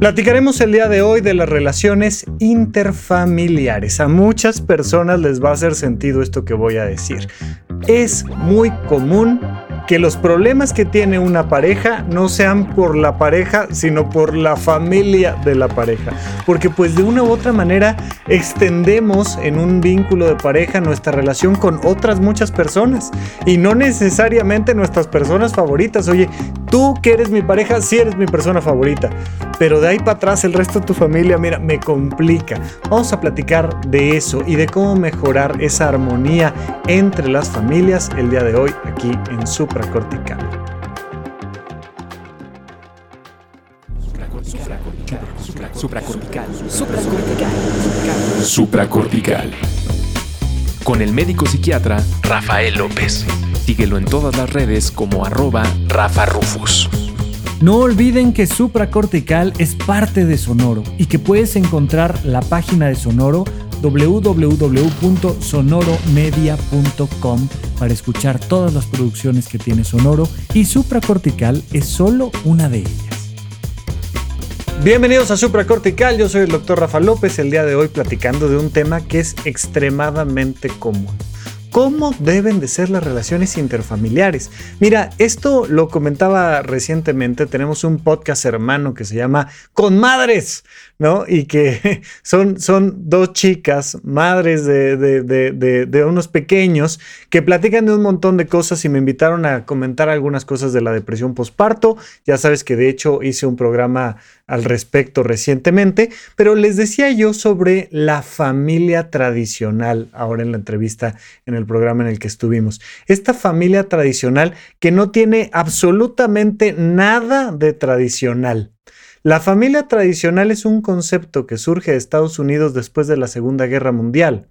Platicaremos el día de hoy de las relaciones interfamiliares. A muchas personas les va a hacer sentido esto que voy a decir. Es muy común que los problemas que tiene una pareja no sean por la pareja, sino por la familia de la pareja. Porque pues de una u otra manera extendemos en un vínculo de pareja nuestra relación con otras muchas personas. Y no necesariamente nuestras personas favoritas. Oye, tú que eres mi pareja, sí eres mi persona favorita. Pero de ahí para atrás el resto de tu familia, mira, me complica. Vamos a platicar de eso y de cómo mejorar esa armonía entre las familias el día de hoy aquí en Supra supracortical. Supracortical. Supracortical. Supracortical. Con el médico psiquiatra Rafael López. Síguelo en todas las redes como arroba Rafa Rufus. No olviden que Supracortical es parte de Sonoro y que puedes encontrar la página de Sonoro www.sonoromedia.com para escuchar todas las producciones que tiene Sonoro y Supracortical es solo una de ellas. Bienvenidos a Supracortical, yo soy el doctor Rafa López, el día de hoy platicando de un tema que es extremadamente común cómo deben de ser las relaciones interfamiliares. Mira, esto lo comentaba recientemente, tenemos un podcast hermano que se llama Con Madres, ¿no? Y que son, son dos chicas, madres de, de, unos pequeños, que platican de un montón de cosas y me invitaron a comentar algunas cosas de la depresión postparto. Ya sabes que de hecho hice un programa al respecto recientemente, pero les decía yo sobre la familia tradicional ahora en la entrevista en el programa en el que estuvimos. Esta familia tradicional que no tiene absolutamente nada de tradicional. La familia tradicional es un concepto que surge de Estados Unidos después de la Segunda Guerra Mundial,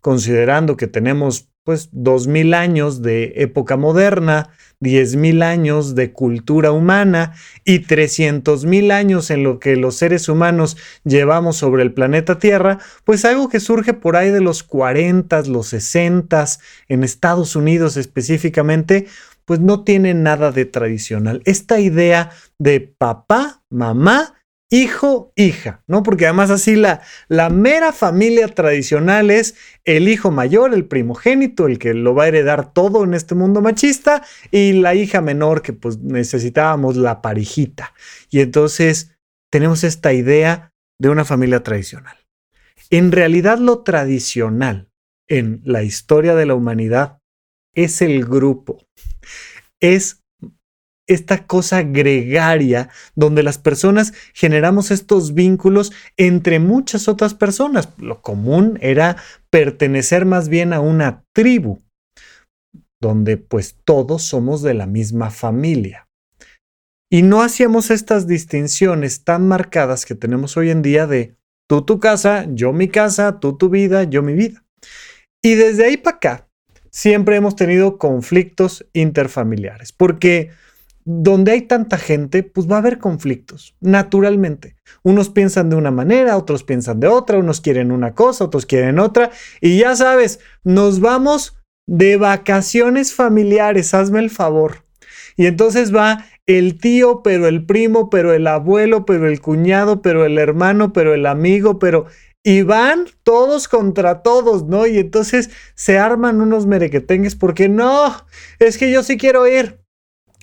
considerando que tenemos pues 2000 años de época moderna, 10.000 años de cultura humana y 300.000 años en lo que los seres humanos llevamos sobre el planeta Tierra, pues algo que surge por ahí de los 40, los 60, en Estados Unidos específicamente, pues no tiene nada de tradicional. Esta idea de papá, mamá hijo, hija, ¿no? Porque además así la, la mera familia tradicional es el hijo mayor, el primogénito, el que lo va a heredar todo en este mundo machista, y la hija menor que pues necesitábamos la parejita. Y entonces tenemos esta idea de una familia tradicional. En realidad lo tradicional en la historia de la humanidad es el grupo, es esta cosa gregaria donde las personas generamos estos vínculos entre muchas otras personas. Lo común era pertenecer más bien a una tribu, donde pues todos somos de la misma familia. Y no hacíamos estas distinciones tan marcadas que tenemos hoy en día de tú tu casa, yo mi casa, tú tu vida, yo mi vida. Y desde ahí para acá, siempre hemos tenido conflictos interfamiliares, porque donde hay tanta gente, pues va a haber conflictos, naturalmente. Unos piensan de una manera, otros piensan de otra, unos quieren una cosa, otros quieren otra, y ya sabes, nos vamos de vacaciones familiares, hazme el favor. Y entonces va el tío, pero el primo, pero el abuelo, pero el cuñado, pero el hermano, pero el amigo, pero... Y van todos contra todos, ¿no? Y entonces se arman unos merequetengues porque no, es que yo sí quiero ir.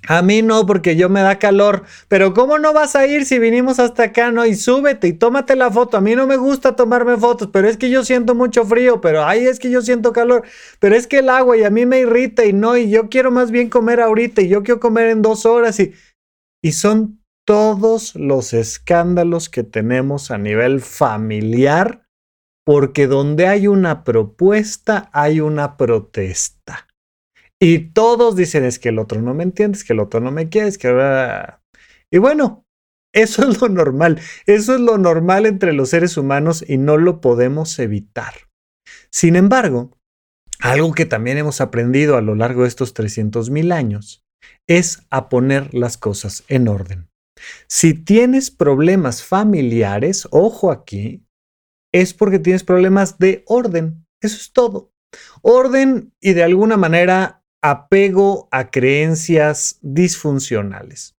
A mí no, porque yo me da calor. Pero ¿cómo no vas a ir si vinimos hasta acá, no? Y súbete y tómate la foto. A mí no me gusta tomarme fotos, pero es que yo siento mucho frío, pero ay, es que yo siento calor. Pero es que el agua y a mí me irrita y no, y yo quiero más bien comer ahorita y yo quiero comer en dos horas y... Y son todos los escándalos que tenemos a nivel familiar, porque donde hay una propuesta hay una protesta. Y todos dicen es que el otro no me entiende, es que el otro no me quiere, es que... Y bueno, eso es lo normal, eso es lo normal entre los seres humanos y no lo podemos evitar. Sin embargo, algo que también hemos aprendido a lo largo de estos 300.000 años es a poner las cosas en orden. Si tienes problemas familiares, ojo aquí, es porque tienes problemas de orden. Eso es todo. Orden y de alguna manera apego a creencias disfuncionales.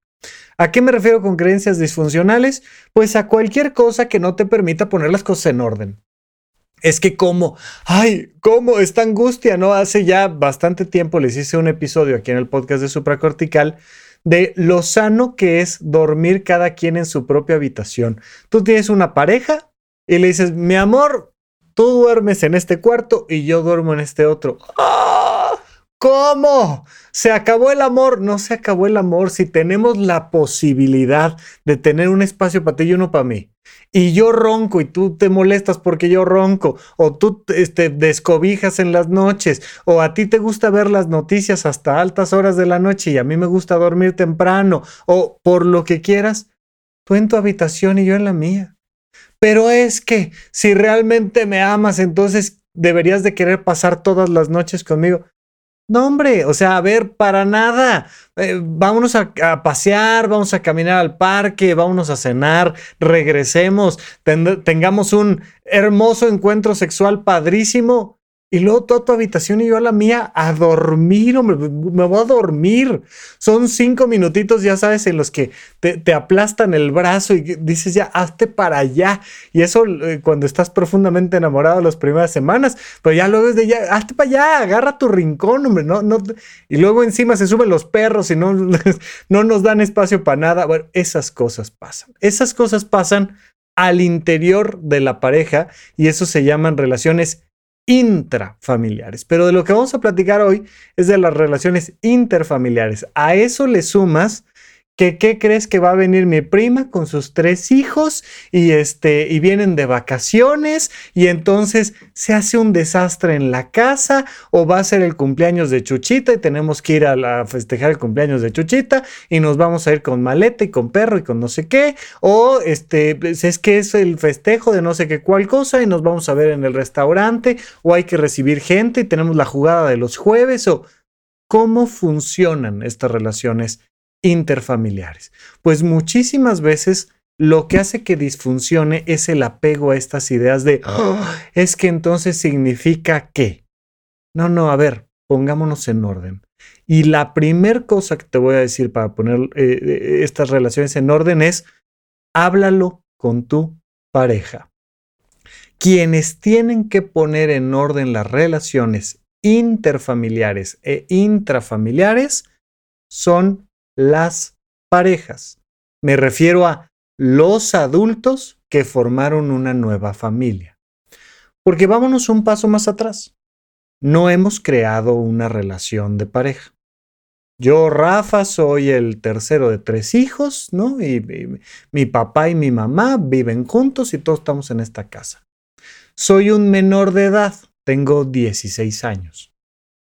¿A qué me refiero con creencias disfuncionales? Pues a cualquier cosa que no te permita poner las cosas en orden. Es que como, ay, cómo esta angustia, ¿no? Hace ya bastante tiempo les hice un episodio aquí en el podcast de supracortical de lo sano que es dormir cada quien en su propia habitación. Tú tienes una pareja y le dices, mi amor, tú duermes en este cuarto y yo duermo en este otro. ¿Cómo? ¿Se acabó el amor? No se acabó el amor si tenemos la posibilidad de tener un espacio para ti y uno para mí y yo ronco y tú te molestas porque yo ronco, o tú este, descobijas en las noches, o a ti te gusta ver las noticias hasta altas horas de la noche y a mí me gusta dormir temprano, o por lo que quieras, tú en tu habitación y yo en la mía. Pero es que si realmente me amas, entonces deberías de querer pasar todas las noches conmigo. No, hombre, o sea, a ver, para nada. Eh, vámonos a, pasear, vamos a caminar al parque, vámonos a cenar, regresemos, tengamos un hermoso encuentro sexual padrísimo y luego toda tu habitación y yo a la mía a dormir, hombre, me voy a dormir. Son cinco minutitos, ya sabes, en los que te, aplastan el brazo y dices ya, hazte para allá. Y eso eh, cuando estás profundamente enamorado las primeras semanas, pero ya luego es de ya, hazte para allá, agarra tu rincón, hombre, no, no. Y luego encima se suben los perros y no, no nos dan espacio para nada. Bueno, esas cosas pasan. Esas cosas pasan al interior de la pareja y eso se llaman relaciones intrafamiliares. Pero de lo que vamos a platicar hoy es de las relaciones interfamiliares. A eso le sumas ¿qué crees que va a venir mi prima con sus tres hijos y, este, y vienen de vacaciones y entonces se hace un desastre en la casa o va a ser el cumpleaños de Chuchita y tenemos que ir a, festejar el cumpleaños de Chuchita y nos vamos a ir con maleta y con perro y con no sé qué o este, pues, es que es el festejo de no sé qué cual cosa y nos vamos a ver en el restaurante o hay que recibir gente y tenemos la jugada de los jueves o cómo funcionan estas relaciones interfamiliares. Pues muchísimas veces lo que hace que disfuncione es el apego a estas ideas de, ah. es que entonces significa que. No, no, a ver, pongámonos en orden. Y la primer cosa que te voy a decir para poner eh, eh, estas relaciones en orden es, háblalo con tu pareja. Quienes tienen que poner en orden las relaciones interfamiliares e intrafamiliares son las parejas. Me refiero a los adultos que formaron una nueva familia. Porque vámonos un paso más atrás. No hemos creado una relación de pareja. Yo, Rafa, soy el tercero de tres hijos, ¿no? Y, mi papá y mi mamá viven juntos y todos estamos en esta casa. Soy un menor de edad, tengo 16 años.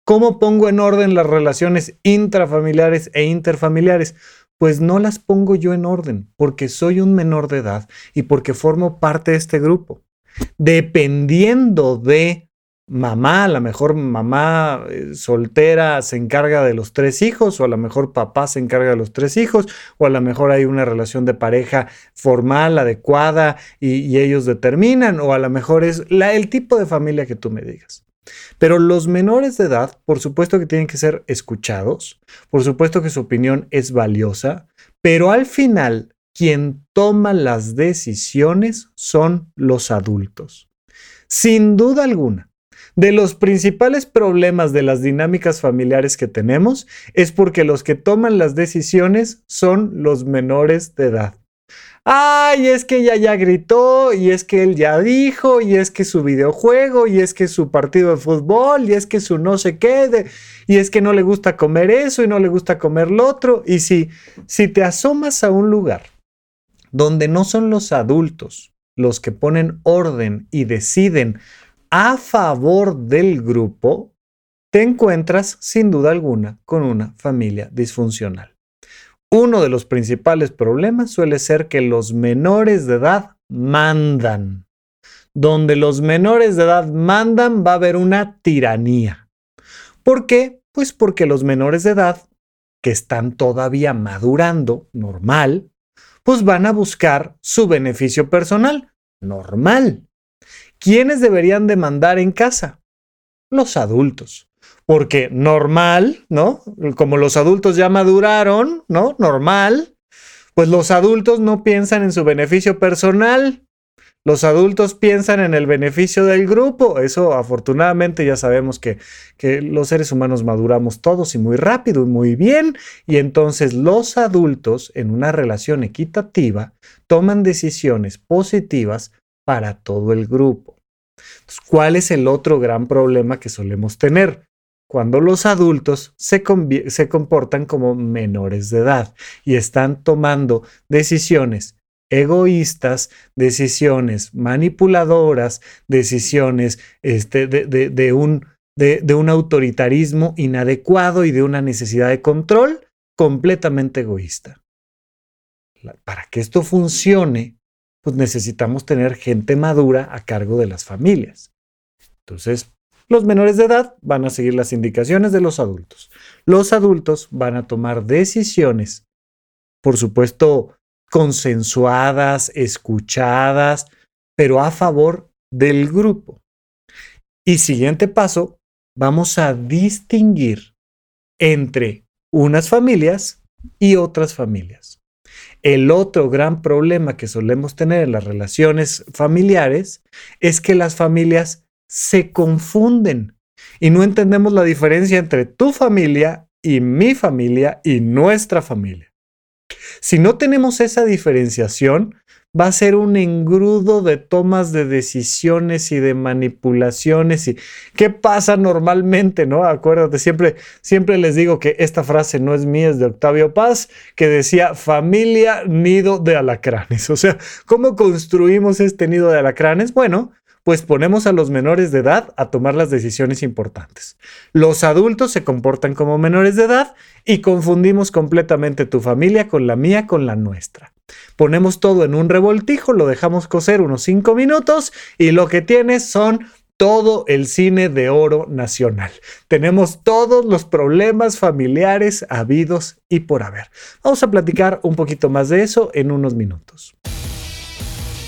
¿Cómo pongo en orden las relaciones intrafamiliares e interfamiliares? Pues no las pongo yo en orden, porque soy un menor de edad y porque formo parte de este grupo. Dependiendo de mamá, a lo mejor mamá eh, soltera se encarga de los tres hijos, o a lo mejor papá se encarga de los tres hijos, o a lo mejor hay una relación de pareja formal, adecuada, y, ellos determinan, o a lo mejor es el tipo de familia que tú me digas. Pero los menores de edad, por supuesto que tienen que ser escuchados, por supuesto que su opinión es valiosa, pero al final quien toma las decisiones son los adultos. Sin duda alguna, de los principales problemas de las dinámicas familiares que tenemos es porque los que toman las decisiones son los menores de edad ay, es que ella ya gritó, y es que él ya dijo, y es que su videojuego, y es que su partido de fútbol, y es que su no sé qué, y es que no le gusta comer eso y no le gusta comer lo otro. Y si, si te asomas a un lugar donde no son los adultos los que ponen orden y deciden a favor del grupo, te encuentras sin duda alguna con una familia disfuncional. Uno de los principales problemas suele ser que los menores de edad mandan. Donde los menores de edad mandan va a haber una tiranía. ¿Por qué? Pues porque los menores de edad que están todavía madurando, normal, pues van a buscar su beneficio personal, normal. ¿Quiénes deberían demandar en casa? Los adultos. Porque normal, ¿no? Como los adultos ya maduraron, ¿no? Normal. Pues los adultos no piensan en su beneficio personal. Los adultos piensan en el beneficio del grupo. Eso afortunadamente ya sabemos que, que, los seres humanos maduramos todos y muy rápido y muy bien. Y entonces los adultos en una relación equitativa toman decisiones positivas para todo el grupo. ¿Cuál es el otro gran problema que solemos tener? Cuando los adultos se, se comportan como menores de edad y están tomando decisiones egoístas, decisiones manipuladoras, decisiones este, de, un, de, un autoritarismo inadecuado y de una necesidad de control completamente egoísta. Para que esto funcione, pues necesitamos tener gente madura a cargo de las familias. Entonces, los menores de edad van a seguir las indicaciones de los adultos. Los adultos van a tomar decisiones, por supuesto, consensuadas, escuchadas, pero a favor del grupo. Y siguiente paso, vamos a distinguir entre unas familias y otras familias. El otro gran problema que solemos tener en las relaciones familiares es que las familias se confunden y no entendemos la diferencia entre tu familia y mi familia y nuestra familia. Si no tenemos esa diferenciación, va a ser un engrudo de tomas de decisiones y de manipulaciones y qué pasa normalmente, ¿no? Acuérdate, siempre, siempre les digo que esta frase no es mía, es de Octavio Paz, que decía familia nido de alacranes. O sea, ¿cómo construimos este nido de alacranes? Bueno, pues ponemos a los menores de edad a tomar las decisiones importantes. Los adultos se comportan como menores de edad y confundimos completamente tu familia con la mía, con la nuestra. Ponemos todo en un revoltijo, lo dejamos cocer unos cinco minutos y lo que tienes son todo el cine de oro nacional. Tenemos todos los problemas familiares habidos y por haber. Vamos a platicar un poquito más de eso en unos minutos.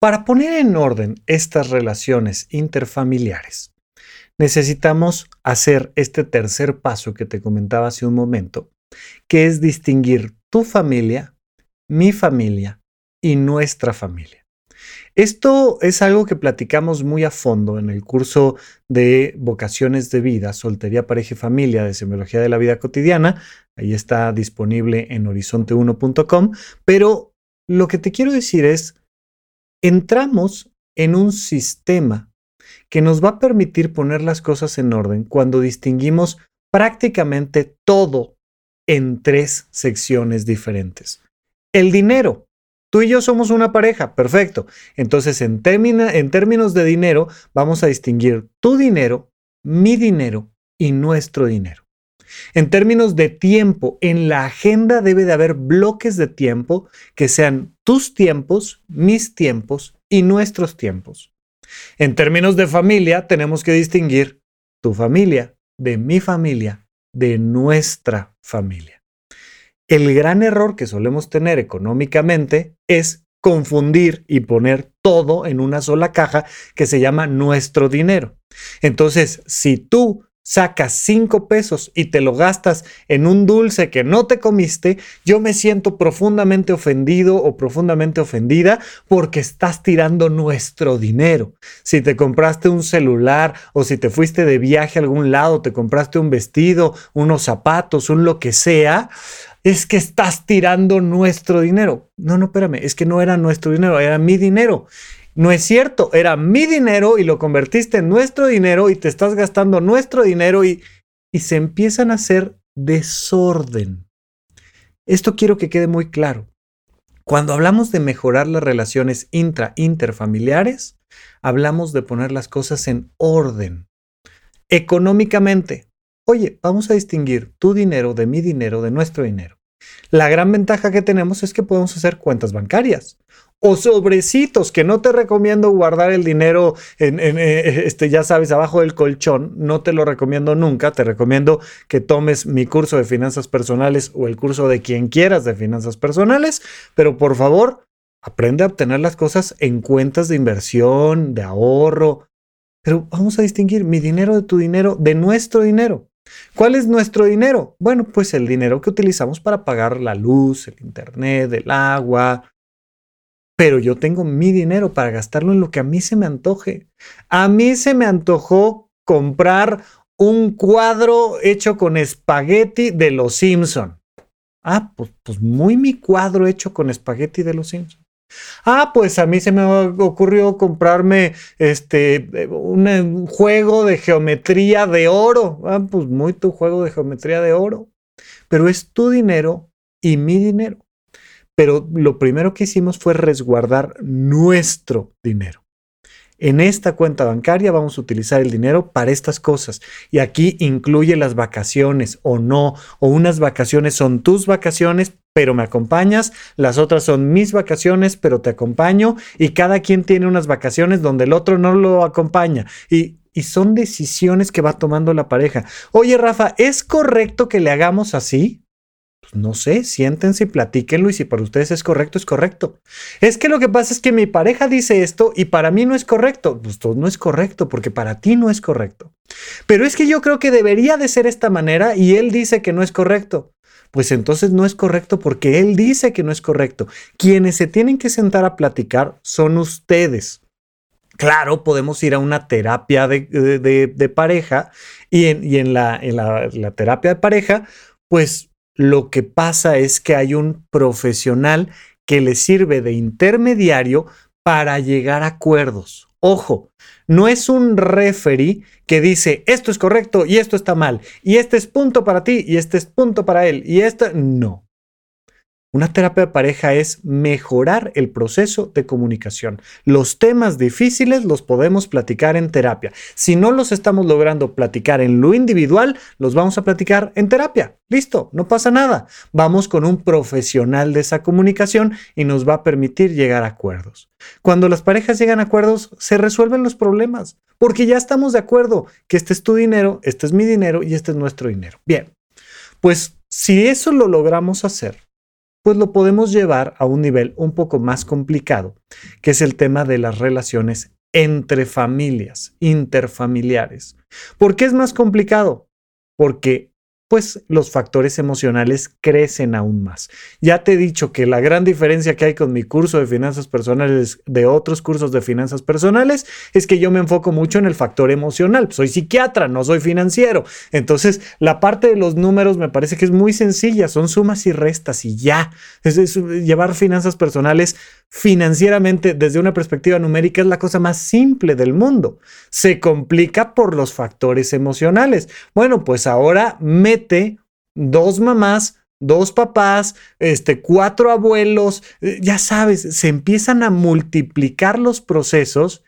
para poner en orden estas relaciones interfamiliares, necesitamos hacer este tercer paso que te comentaba hace un momento, que es distinguir tu familia, mi familia y nuestra familia. Esto es algo que platicamos muy a fondo en el curso de vocaciones de vida, soltería, pareja y familia de semiología de la vida cotidiana. Ahí está disponible en horizonte1.com. Pero lo que te quiero decir es, entramos en un sistema que nos va a permitir poner las cosas en orden cuando distinguimos prácticamente todo en tres secciones diferentes. El dinero. Tú y yo somos una pareja, perfecto. Entonces, en, en términos de dinero, vamos a distinguir tu dinero, mi dinero y nuestro dinero. En términos de tiempo, en la agenda debe de haber bloques de tiempo que sean tus tiempos, mis tiempos y nuestros tiempos. En términos de familia, tenemos que distinguir tu familia de mi familia, de nuestra familia. El gran error que solemos tener económicamente es confundir y poner todo en una sola caja que se llama nuestro dinero. Entonces, si tú sacas cinco pesos y te lo gastas en un dulce que no te comiste, yo me siento profundamente ofendido o profundamente ofendida porque estás tirando nuestro dinero. Si te compraste un celular o si te fuiste de viaje a algún lado, te compraste un vestido, unos zapatos, un lo que sea, es que estás tirando nuestro dinero. No, no, espérame, es que no era nuestro dinero, era mi dinero. No es cierto, era mi dinero y lo convertiste en nuestro dinero y te estás gastando nuestro dinero y, y se empiezan a hacer desorden. Esto quiero que quede muy claro. Cuando hablamos de mejorar las relaciones intra-interfamiliares, hablamos de poner las cosas en orden. Económicamente, oye, vamos a distinguir tu dinero de mi dinero, de nuestro dinero. La gran ventaja que tenemos es que podemos hacer cuentas bancarias o sobrecitos, que no te recomiendo guardar el dinero en, eh, este, ya sabes, abajo del colchón, no te lo recomiendo nunca, te recomiendo que tomes mi curso de finanzas personales o el curso de quien quieras de finanzas personales, pero por favor, aprende a obtener las cosas en cuentas de inversión, de ahorro, pero vamos a distinguir mi dinero de tu dinero, de nuestro dinero. ¿Cuál es nuestro dinero? Bueno, pues el dinero que utilizamos para pagar la luz, el internet, el agua, pero yo tengo mi dinero para gastarlo en lo que a mí se me antoje. A mí se me antojó comprar un cuadro hecho con espagueti de los Simpson. Ah, pues, pues muy mi cuadro hecho con espagueti de los Simpson. Ah, pues a mí se me ocurrió comprarme este un juego de geometría de oro. Ah, pues muy tu juego de geometría de oro. Pero es tu dinero y mi dinero pero lo primero que hicimos fue resguardar nuestro dinero. En esta cuenta bancaria vamos a utilizar el dinero para estas cosas. Y aquí incluye las vacaciones o no. O unas vacaciones son tus vacaciones, pero me acompañas. Las otras son mis vacaciones, pero te acompaño. Y cada quien tiene unas vacaciones donde el otro no lo acompaña. Y, son decisiones que va tomando la pareja. Oye, Rafa, ¿es correcto que le hagamos así? Pues, no sé, siéntense y platíquenlo y si para ustedes es correcto, es correcto. Es que lo que pasa es que mi pareja dice esto y para mí no es correcto. Pues todo no es correcto porque para ti no es correcto. Pero es que yo creo que debería de ser esta manera y él dice que no es correcto. Pues entonces no es correcto porque él dice que no es correcto. Quienes se tienen que sentar a platicar son ustedes. Claro, podemos ir a una terapia de, pareja y, en, la, en la terapia de pareja, pues lo que pasa es que hay un profesional que le sirve de intermediario para llegar a acuerdos. Ojo, no es un referee que dice esto es correcto y esto está mal, y este es punto para ti y este es punto para él, y esto no. Una terapia de pareja es mejorar el proceso de comunicación. Los temas difíciles los podemos platicar en terapia. Si no los estamos logrando platicar en lo individual, los vamos a platicar en terapia. Listo, no pasa nada. Vamos con un profesional de esa comunicación y nos va a permitir llegar a acuerdos. Cuando las parejas llegan a acuerdos, se resuelven los problemas, porque ya estamos de acuerdo que este es tu dinero, este es mi dinero y este es nuestro dinero. Bien, pues si eso lo logramos hacer, pues lo podemos llevar a un nivel un poco más complicado, que es el tema de las relaciones entre familias, interfamiliares. ¿Por qué es más complicado? Porque pues los factores emocionales crecen aún más. Ya te he dicho que la gran diferencia que hay con mi curso de finanzas personales de otros cursos de finanzas personales es que yo me enfoco mucho en el factor emocional. Soy psiquiatra, no soy financiero. Entonces, la parte de los números me parece que es muy sencilla, son sumas y restas y ya. Llevar finanzas personales financieramente desde una perspectiva numérica es la cosa más simple del mundo. Se complica por los factores emocionales. Bueno, pues ahora mete dos mamás, dos papás, este, cuatro abuelos, eh, ya sabes, se empiezan a multiplicar los procesos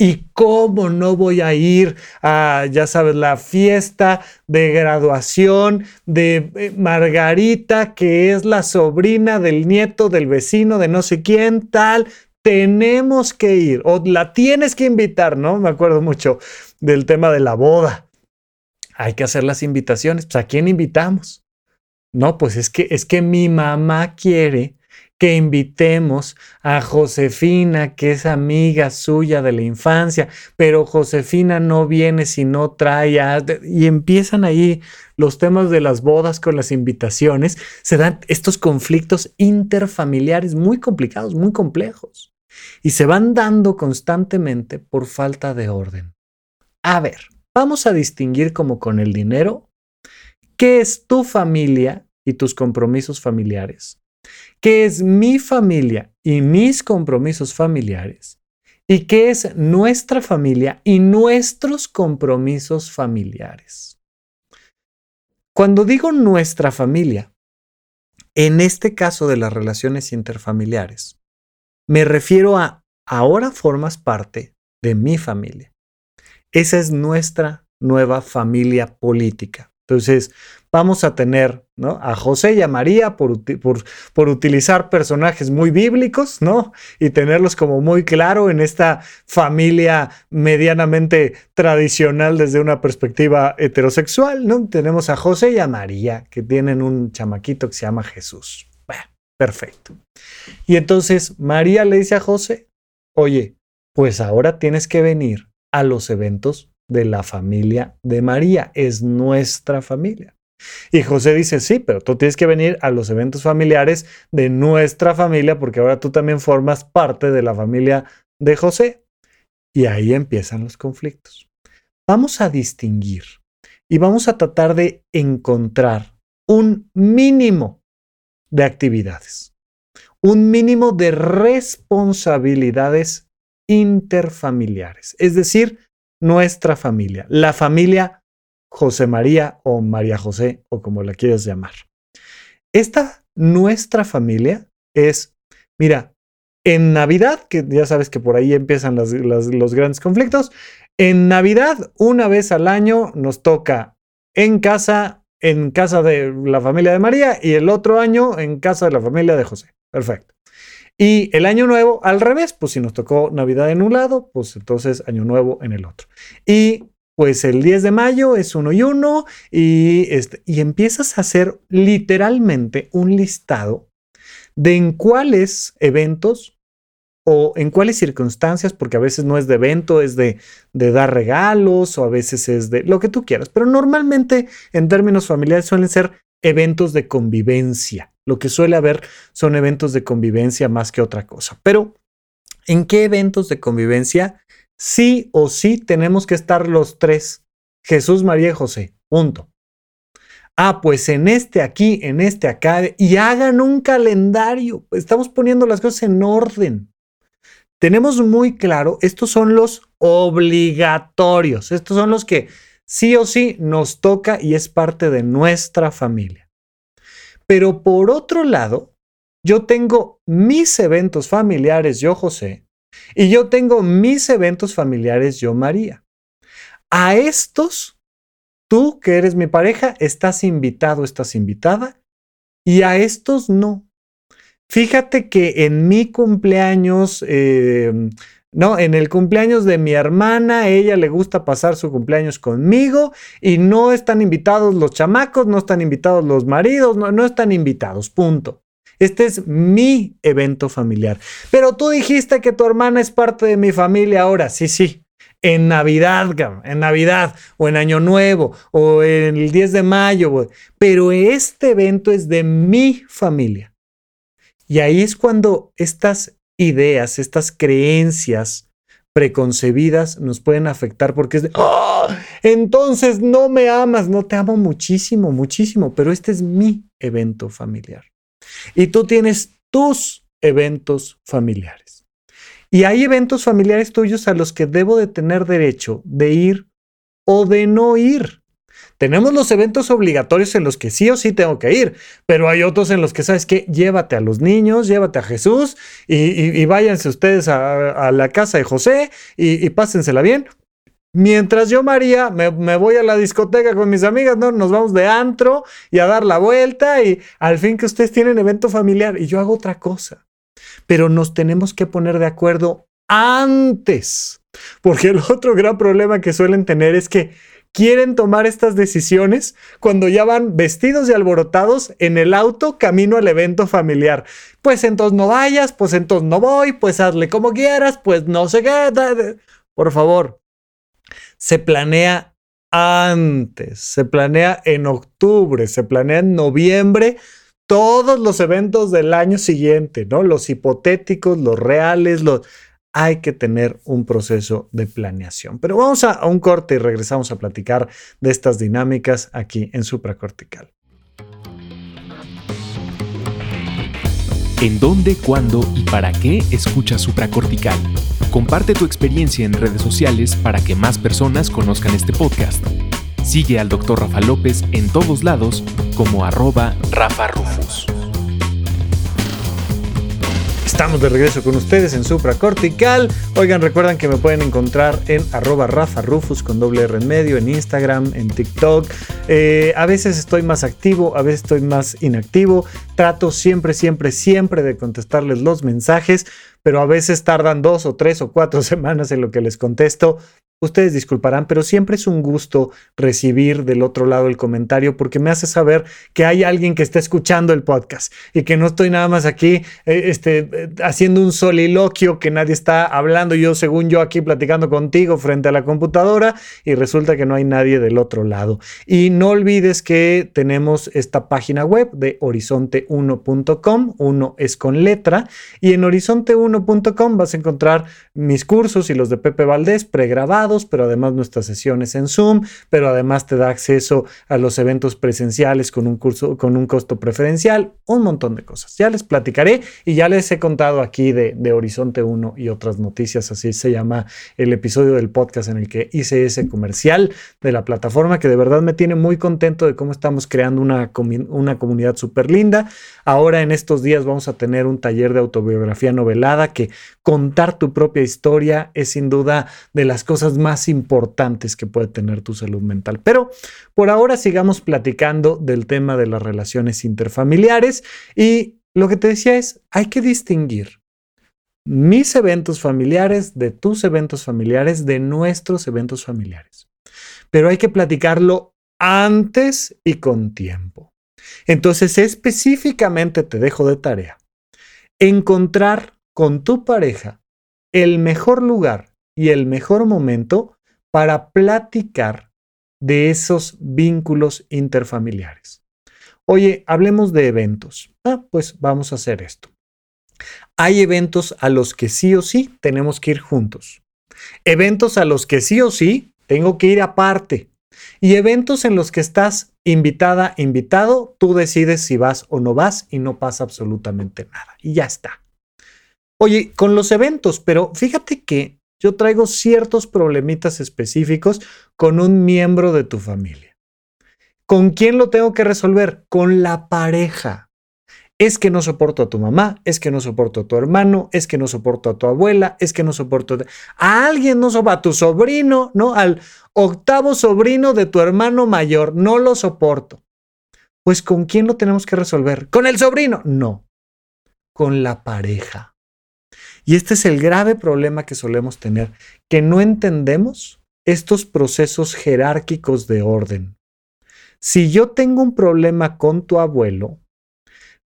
¿Y cómo no voy a ir a, ya sabes, la fiesta de graduación de eh, Margarita, que es la sobrina del nieto del vecino de no sé quién, tal? Tenemos que ir, o la tienes que invitar, ¿no? Me acuerdo mucho del tema de la boda. Hay que hacer las invitaciones. Pues, ¿a quién invitamos? No, pues es que, es que mi mamá quiere que invitemos a Josefina, que es amiga suya de la infancia, pero Josefina no viene si no trae y empiezan ahí los temas de las bodas con las invitaciones, se dan estos conflictos interfamiliares muy complicados, muy complejos y se van dando constantemente por falta de orden. A ver, vamos a distinguir como con el dinero qué es tu familia y tus compromisos familiares, qué es mi familia y mis compromisos familiares, y qué es nuestra familia y nuestros compromisos familiares. Cuando digo nuestra familia, en este caso de las relaciones interfamiliares, me refiero a ahora formas parte de mi familia. Esa es nuestra nueva familia política. Entonces, vamos a tener ¿no? a José y a María por, por, utilizar personajes muy bíblicos, ¿no? Y tenerlos como muy claro en esta familia medianamente tradicional desde una perspectiva heterosexual, ¿no? Tenemos a José y a María, que tienen un chamaquito que se llama Jesús. Bueno, perfecto. Y entonces María le dice a José, oye, pues ahora tienes que venir a los eventos de la familia de María, es nuestra familia. Y José dice, sí, pero tú tienes que venir a los eventos familiares de nuestra familia porque ahora tú también formas parte de la familia de José. Y ahí empiezan los conflictos. Vamos a distinguir y vamos a tratar de encontrar un mínimo de actividades, un mínimo de responsabilidades interfamiliares, es decir, nuestra familia, la familia José María o María José o como la quieras llamar. Esta nuestra familia es, mira, en Navidad, que ya sabes que por ahí empiezan los grandes conflictos, en Navidad una vez al año nos toca en casa, en casa de la familia de María y el otro año en casa de la familia de José. Perfecto. Y el año nuevo, al revés, pues si nos tocó Navidad en un lado, pues entonces año nuevo en el otro. Y pues el 10 de mayo es uno y uno y, este, y empiezas a hacer literalmente un listado de en cuáles eventos o en cuáles circunstancias, porque a veces no es de evento, es de, de, dar regalos o a veces es de lo que tú quieras, pero normalmente en términos familiares suelen ser eventos de convivencia. Lo que suele haber son eventos de convivencia más que otra cosa. Pero, ¿en qué eventos de convivencia sí o sí tenemos que estar los tres? Jesús, María y José. Punto. Ah, pues en este aquí, en este acá, y hagan un calendario. Estamos poniendo las cosas en orden. Tenemos muy claro, estos son los obligatorios, estos son los que sí o sí nos toca y es parte de nuestra familia. Pero por otro lado, yo tengo mis eventos familiares, yo José, y yo tengo mis eventos familiares, yo María. A estos, tú que eres mi pareja, estás invitado, estás invitada, y a estos no. Fíjate que en mi cumpleaños, eh, no, en el cumpleaños de mi hermana, ella le gusta pasar su cumpleaños conmigo y no están invitados los chamacos, no están invitados los maridos, no, no están invitados, punto. Este es mi evento familiar. Pero tú dijiste que tu hermana es parte de mi familia ahora. Sí, sí. En Navidad, en Navidad, o en Año Nuevo, o en el 10 de mayo. Pero este evento es de mi familia. Y ahí es cuando estas ideas, estas creencias preconcebidas nos pueden afectar porque es de, ¡Ah! entonces no me amas, no te amo muchísimo, muchísimo, pero este es mi evento familiar. Y tú tienes tus eventos familiares. Y hay eventos familiares tuyos a los que debo de tener derecho de ir o de no ir. Tenemos los eventos obligatorios en los que sí o sí tengo que ir, pero hay otros en los que, ¿sabes qué? Llévate a los niños, llévate a Jesús y, váyanse ustedes a, la casa de José y, pásensela bien. Mientras yo, María, me, me, voy a la discoteca con mis amigas, ¿no? Nos vamos de antro y a dar la vuelta y al fin que ustedes tienen evento familiar y yo hago otra cosa. Pero nos tenemos que poner de acuerdo antes. Porque el otro gran problema que suelen tener es que quieren tomar estas decisiones cuando ya van vestidos y alborotados en el auto camino al evento familiar. Pues entonces no vayas, pues entonces no voy, pues hazle como quieras, pues no sé qué. Por favor, se planea antes, se planea en octubre, se planea en noviembre todos los eventos del año siguiente, ¿no? Los hipotéticos, los reales, los hay que tener un proceso de planeación. Pero vamos a, un corte y regresamos a platicar de estas dinámicas aquí en supracortical. ¿En dónde, cuándo y para qué escuchas supracortical? Comparte tu experiencia en redes sociales para que más personas conozcan este podcast. Sigue al Dr. Rafa López en todos lados como arroba Rafa Rufus. Estamos de regreso con ustedes en Supracortical. Oigan, recuerdan que me pueden encontrar en arroba Rafa Rufus con doble R en medio, en Instagram, en TikTok. Eh, a veces estoy más activo, a veces estoy más inactivo. Trato siempre, siempre, siempre de contestarles los mensajes, pero a veces tardan dos o tres o cuatro semanas en lo que les contesto. Ustedes disculparán, pero siempre es un gusto recibir del otro lado el comentario porque me hace saber que hay alguien que está escuchando el podcast y que no estoy nada más aquí eh, este, haciendo un soliloquio que nadie está hablando, yo según yo aquí platicando contigo frente a la computadora y resulta que no hay nadie del otro lado. Y no olvides que tenemos esta página web de horizonte1.com, uno es con letra, y en horizonte1.com vas a encontrar mis cursos y los de Pepe Valdés pregrabados pero además nuestras sesiones en Zoom, pero además te da acceso a los eventos presenciales con un curso, con un costo preferencial, un montón de cosas. Ya les platicaré y ya les he contado aquí de, de Horizonte 1 y otras noticias, así se llama el episodio del podcast en el que hice ese comercial de la plataforma que de verdad me tiene muy contento de cómo estamos creando una, una comunidad súper linda. Ahora en estos días vamos a tener un taller de autobiografía novelada que contar tu propia historia es sin duda de las cosas más importantes que puede tener tu salud mental. Pero por ahora sigamos platicando del tema de las relaciones interfamiliares y lo que te decía es, hay que distinguir mis eventos familiares de tus eventos familiares, de nuestros eventos familiares. Pero hay que platicarlo antes y con tiempo. Entonces, específicamente te dejo de tarea encontrar con tu pareja el mejor lugar y el mejor momento para platicar de esos vínculos interfamiliares. Oye, hablemos de eventos. Ah, pues vamos a hacer esto. Hay eventos a los que sí o sí tenemos que ir juntos. Eventos a los que sí o sí tengo que ir aparte. Y eventos en los que estás invitada, invitado, tú decides si vas o no vas y no pasa absolutamente nada. Y ya está. Oye, con los eventos, pero fíjate que yo traigo ciertos problemitas específicos con un miembro de tu familia. ¿Con quién lo tengo que resolver? Con la pareja. Es que no soporto a tu mamá, es que no soporto a tu hermano, es que no soporto a tu abuela, es que no soporto a, alguien, no soporto a tu sobrino, ¿no? Al octavo sobrino de tu hermano mayor, no lo soporto. Pues ¿con quién lo tenemos que resolver? ¿Con el sobrino? No, con la pareja. Y este es el grave problema que solemos tener, que no entendemos estos procesos jerárquicos de orden. Si yo tengo un problema con tu abuelo,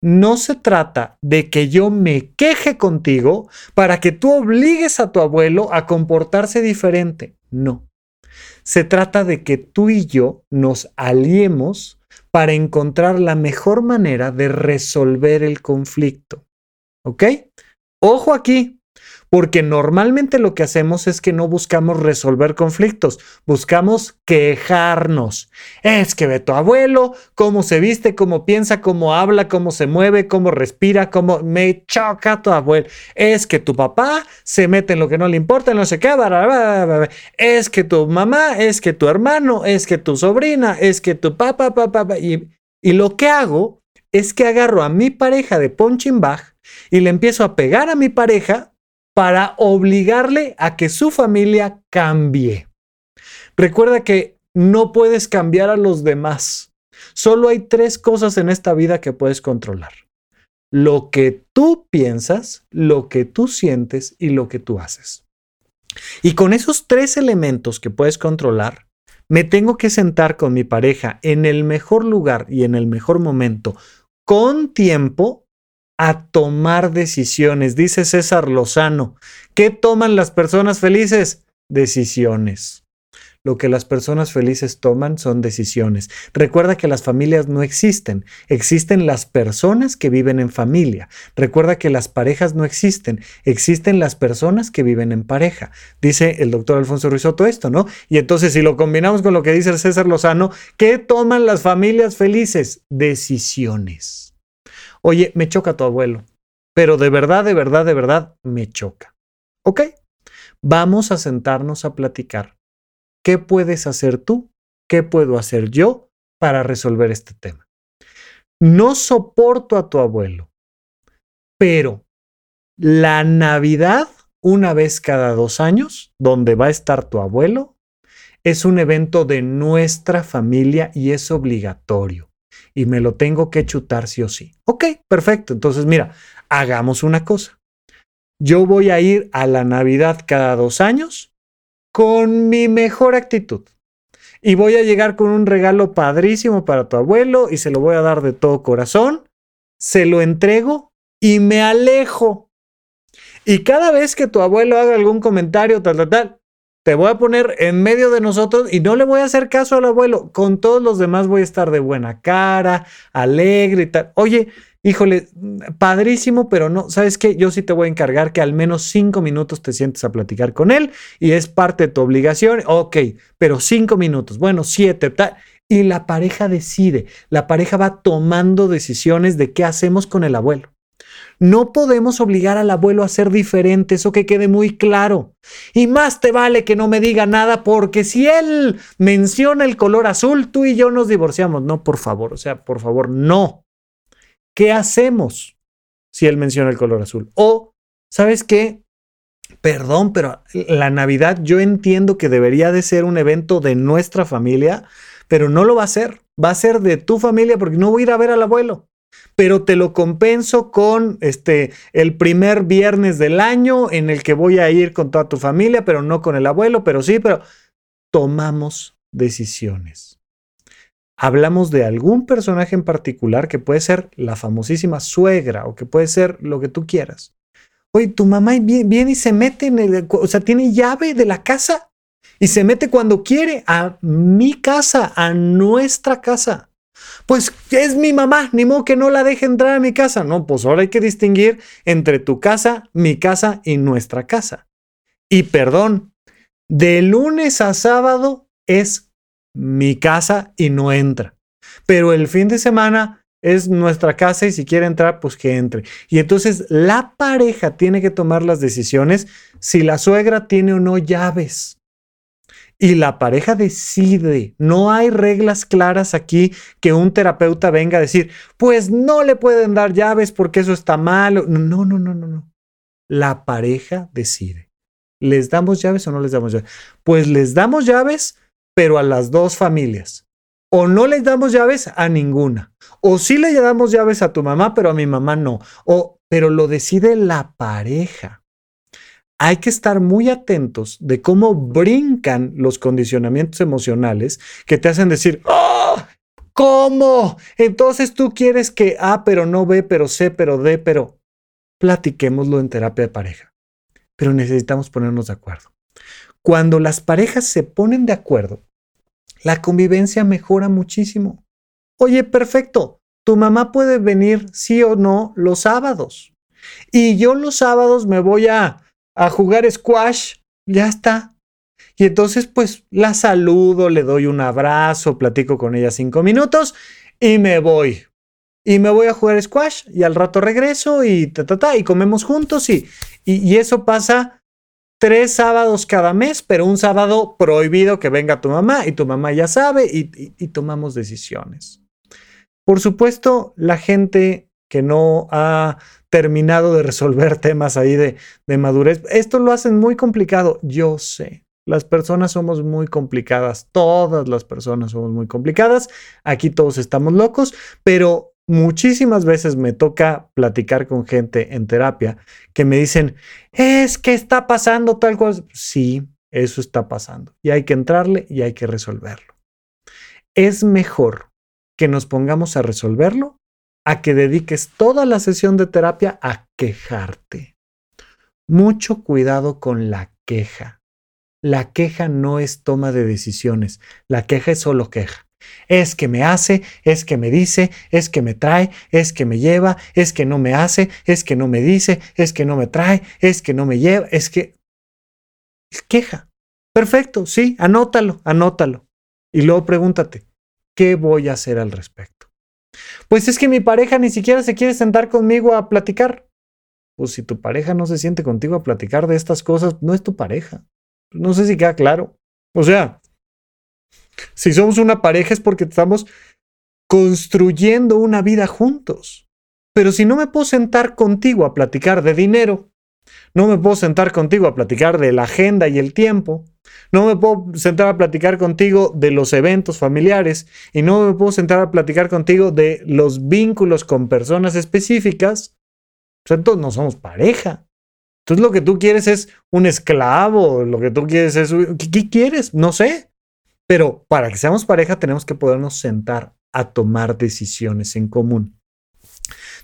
no se trata de que yo me queje contigo para que tú obligues a tu abuelo a comportarse diferente. No. Se trata de que tú y yo nos aliemos para encontrar la mejor manera de resolver el conflicto. ¿Ok? Ojo aquí, porque normalmente lo que hacemos es que no buscamos resolver conflictos, buscamos quejarnos. Es que ve tu abuelo, cómo se viste, cómo piensa, cómo habla, cómo se mueve, cómo respira, cómo me choca tu abuelo. Es que tu papá se mete en lo que no le importa, no sé qué. Es que tu mamá, es que tu hermano, es que tu sobrina, es que tu papá, papá, y, y lo que hago es que agarro a mi pareja de punching bag y le empiezo a pegar a mi pareja para obligarle a que su familia cambie. Recuerda que no puedes cambiar a los demás. Solo hay tres cosas en esta vida que puedes controlar. Lo que tú piensas, lo que tú sientes y lo que tú haces. Y con esos tres elementos que puedes controlar, Me tengo que sentar con mi pareja en el mejor lugar y en el mejor momento, con tiempo, a tomar decisiones. Dice César Lozano, ¿qué toman las personas felices? Decisiones. Lo que las personas felices toman son decisiones. Recuerda que las familias no existen, existen las personas que viven en familia. Recuerda que las parejas no existen, existen las personas que viven en pareja. Dice el doctor Alfonso Ruizotto esto, ¿no? Y entonces si lo combinamos con lo que dice César Lozano, ¿qué toman las familias felices? Decisiones. Oye, me choca tu abuelo, pero de verdad, de verdad, de verdad, me choca. ¿Ok? Vamos a sentarnos a platicar ¿Qué puedes hacer tú? ¿Qué puedo hacer yo para resolver este tema? No soporto a tu abuelo, pero la Navidad, una vez cada dos años, donde va a estar tu abuelo, es un evento de nuestra familia y es obligatorio. Y me lo tengo que chutar sí o sí. Ok, perfecto. Entonces, mira, hagamos una cosa. Yo voy a ir a la Navidad cada dos años con mi mejor actitud. Y voy a llegar con un regalo padrísimo para tu abuelo y se lo voy a dar de todo corazón. Se lo entrego y me alejo. Y cada vez que tu abuelo haga algún comentario, tal, tal, tal, te voy a poner en medio de nosotros y no le voy a hacer caso al abuelo. Con todos los demás voy a estar de buena cara, alegre y tal. Oye, híjole, padrísimo, pero no, ¿sabes qué? Yo sí te voy a encargar que al menos cinco minutos te sientes a platicar con él y es parte de tu obligación. Ok, pero cinco minutos, bueno, siete, tal. Y la pareja decide, la pareja va tomando decisiones de qué hacemos con el abuelo. No podemos obligar al abuelo a ser diferente, eso que quede muy claro. Y más te vale que no me diga nada porque si él menciona el color azul, tú y yo nos divorciamos. No, por favor, o sea, por favor, no. ¿Qué hacemos si él menciona el color azul? O, ¿sabes qué? Perdón, pero la Navidad yo entiendo que debería de ser un evento de nuestra familia, pero no lo va a ser. Va a ser de tu familia porque no voy a ir a ver al abuelo. Pero te lo compenso con este el primer viernes del año en el que voy a ir con toda tu familia, pero no con el abuelo, pero sí, pero tomamos decisiones hablamos de algún personaje en particular que puede ser la famosísima suegra o que puede ser lo que tú quieras. Oye, tu mamá viene, y se mete en el, o sea, tiene llave de la casa y se mete cuando quiere a mi casa, a nuestra casa. Pues es mi mamá, ni modo que no la deje entrar a mi casa. No, pues ahora hay que distinguir entre tu casa, mi casa y nuestra casa. Y perdón, de lunes a sábado es mi casa y no entra. Pero el fin de semana es nuestra casa y si quiere entrar, pues que entre. Y entonces la pareja tiene que tomar las decisiones si la suegra tiene o no llaves. Y la pareja decide. No hay reglas claras aquí que un terapeuta venga a decir, pues no le pueden dar llaves porque eso está malo. No, no, no, no, no. La pareja decide. ¿Les damos llaves o no les damos llaves? Pues les damos llaves pero a las dos familias. O no les damos llaves a ninguna. O sí le damos llaves a tu mamá, pero a mi mamá no. O, pero lo decide la pareja. Hay que estar muy atentos de cómo brincan los condicionamientos emocionales que te hacen decir, ¡Oh! ¿Cómo? Entonces tú quieres que A, pero no B, pero C, pero D, pero platiquémoslo en terapia de pareja. Pero necesitamos ponernos de acuerdo. Cuando las parejas se ponen de acuerdo, la convivencia mejora muchísimo. Oye, perfecto, tu mamá puede venir sí o no los sábados. Y yo los sábados me voy a, a jugar squash, ya está. Y entonces pues la saludo, le doy un abrazo, platico con ella cinco minutos y me voy. Y me voy a jugar squash y al rato regreso y ta, ta, ta, y comemos juntos y, y, y eso pasa tres sábados cada mes, pero un sábado prohibido que venga tu mamá y tu mamá ya sabe y, tomamos decisiones. Por supuesto, la gente que no ha terminado de resolver temas ahí de, de madurez, esto lo hacen muy complicado, yo sé. Las personas somos muy complicadas, todas las personas somos muy complicadas, aquí todos estamos locos, pero muchísimas veces me toca platicar con gente en terapia que me dicen, es que está pasando tal cosa. Sí, eso está pasando. Y hay que entrarle y hay que resolverlo. es mejor que nos pongamos a resolverlo a que dediques toda la sesión de terapia a quejarte. Mucho cuidado con la queja. La queja no es toma de decisiones, la queja es solo queja. Es que me hace, es que me dice, es que me trae, es que me lleva, es que no me hace, es que no me dice, es que no me trae, es que no me lleva, es que... Queja. Perfecto, sí, anótalo, anótalo. Y luego pregúntate, ¿qué voy a hacer al respecto? Pues es que mi pareja ni siquiera se quiere sentar conmigo a platicar. Pues si tu pareja no se siente contigo a platicar de estas cosas, no es tu pareja. No sé si queda claro. O sea, si somos una pareja es porque estamos construyendo una vida juntos. Pero si no me puedo sentar contigo a platicar de dinero, no me puedo sentar contigo a platicar de la agenda y el tiempo, no me puedo sentar a platicar contigo de los eventos familiares y no me puedo sentar a platicar contigo de los vínculos con personas específicas, entonces no somos pareja. Entonces lo que tú quieres es un esclavo, lo que tú quieres es... ¿Qué, quieres? No sé. Pero para que seamos pareja tenemos que podernos sentar a tomar decisiones en común.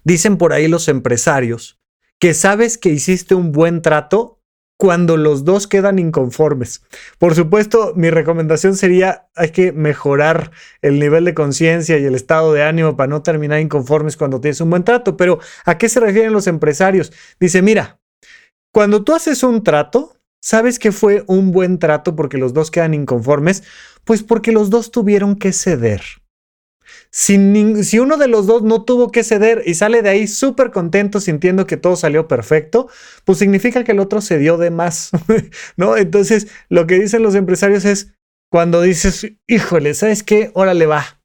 Dicen por ahí los empresarios que sabes que hiciste un buen trato cuando los dos quedan inconformes. Por supuesto, mi recomendación sería hay que mejorar el nivel de conciencia y el estado de ánimo para no terminar inconformes cuando tienes un buen trato. Pero ¿a qué se refieren los empresarios? Dice, mira, cuando tú haces un trato, ¿sabes que fue un buen trato porque los dos quedan inconformes? Pues porque los dos tuvieron que ceder. Si, uno de los dos no tuvo que ceder y sale de ahí súper contento sintiendo que todo salió perfecto, pues significa que el otro cedió de más, ¿no? Entonces, lo que dicen los empresarios es, cuando dices, híjole, ¿sabes qué? Órale va,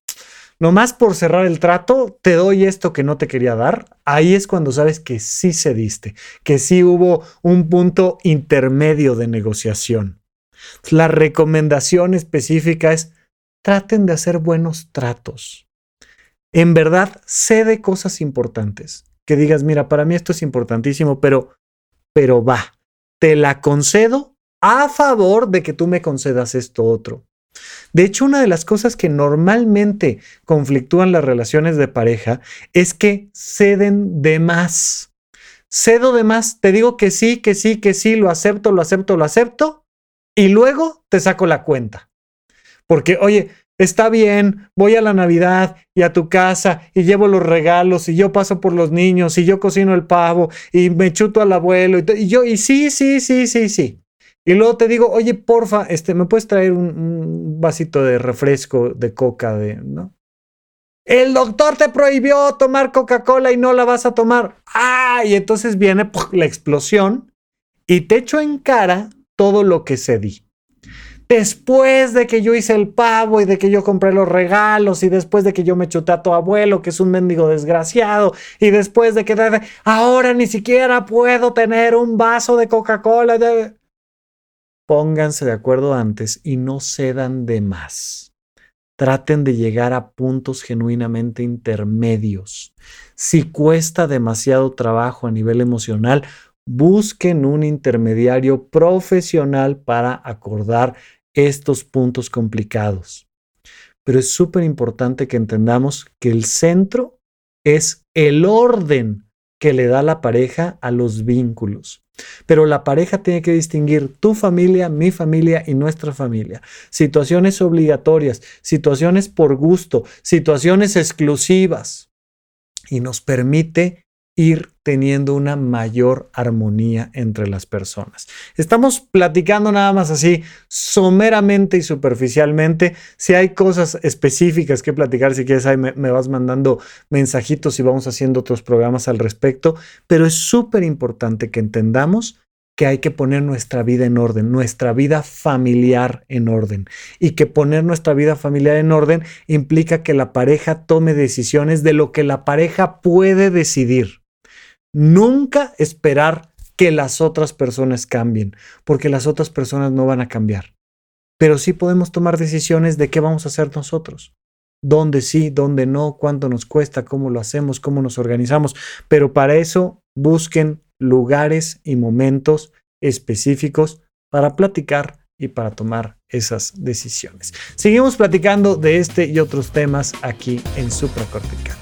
nomás por cerrar el trato, te doy esto que no te quería dar, ahí es cuando sabes que sí cediste, que sí hubo un punto intermedio de negociación. La recomendación específica es, traten de hacer buenos tratos. En verdad, cede cosas importantes. Que digas, mira, para mí esto es importantísimo, pero, pero va, te la concedo a favor de que tú me concedas esto otro. De hecho, una de las cosas que normalmente conflictúan las relaciones de pareja es que ceden de más. Cedo de más, te digo que sí, que sí, que sí, lo acepto, lo acepto, lo acepto, y luego te saco la cuenta. Porque, oye, está bien, voy a la Navidad y a tu casa y llevo los regalos y yo paso por los niños y yo cocino el pavo y me chuto al abuelo y, yo, y sí, sí, sí, sí, sí. Y luego te digo, oye, porfa, este, ¿me puedes traer un, vasito de refresco de coca ¿no? El doctor te prohibió tomar Coca-Cola y no la vas a tomar. Ah, y entonces viene la explosión y te echo en cara todo lo que cedí. Después de que yo hice el pavo y de que yo compré los regalos y después de que yo me chuté a tu abuelo, que es un mendigo desgraciado, y después de que ahora ni siquiera puedo tener un vaso de Coca-Cola pónganse de acuerdo antes y no cedan de más. Traten de llegar a puntos genuinamente intermedios. Si cuesta demasiado trabajo a nivel emocional, busquen un intermediario profesional para acordar estos puntos complicados. Pero es súper importante que entendamos que el centro es el orden que le da la pareja a los vínculos. Pero la pareja tiene que distinguir tu familia, mi familia y nuestra familia. Situaciones obligatorias, situaciones por gusto, situaciones exclusivas. Y nos permite ir teniendo una mayor armonía entre las personas. Estamos platicando nada más así, someramente y superficialmente. Si hay cosas específicas que platicar, si quieres, ahí me, vas mandando mensajitos y vamos haciendo otros programas al respecto. Pero es súper importante que entendamos que hay que poner nuestra vida en orden, nuestra vida familiar en orden. Y que poner nuestra vida familiar en orden implica que la pareja tome decisiones de lo que la pareja puede decidir Nunca esperar que las otras personas cambien, porque las otras personas no van a cambiar. Pero sí podemos tomar decisiones de qué vamos a hacer nosotros. Dónde sí, dónde no, cuánto nos cuesta, cómo lo hacemos, cómo nos organizamos. Pero para eso busquen lugares y momentos específicos para platicar y para tomar esas decisiones. Seguimos platicando de este y otros temas aquí en Supracortical.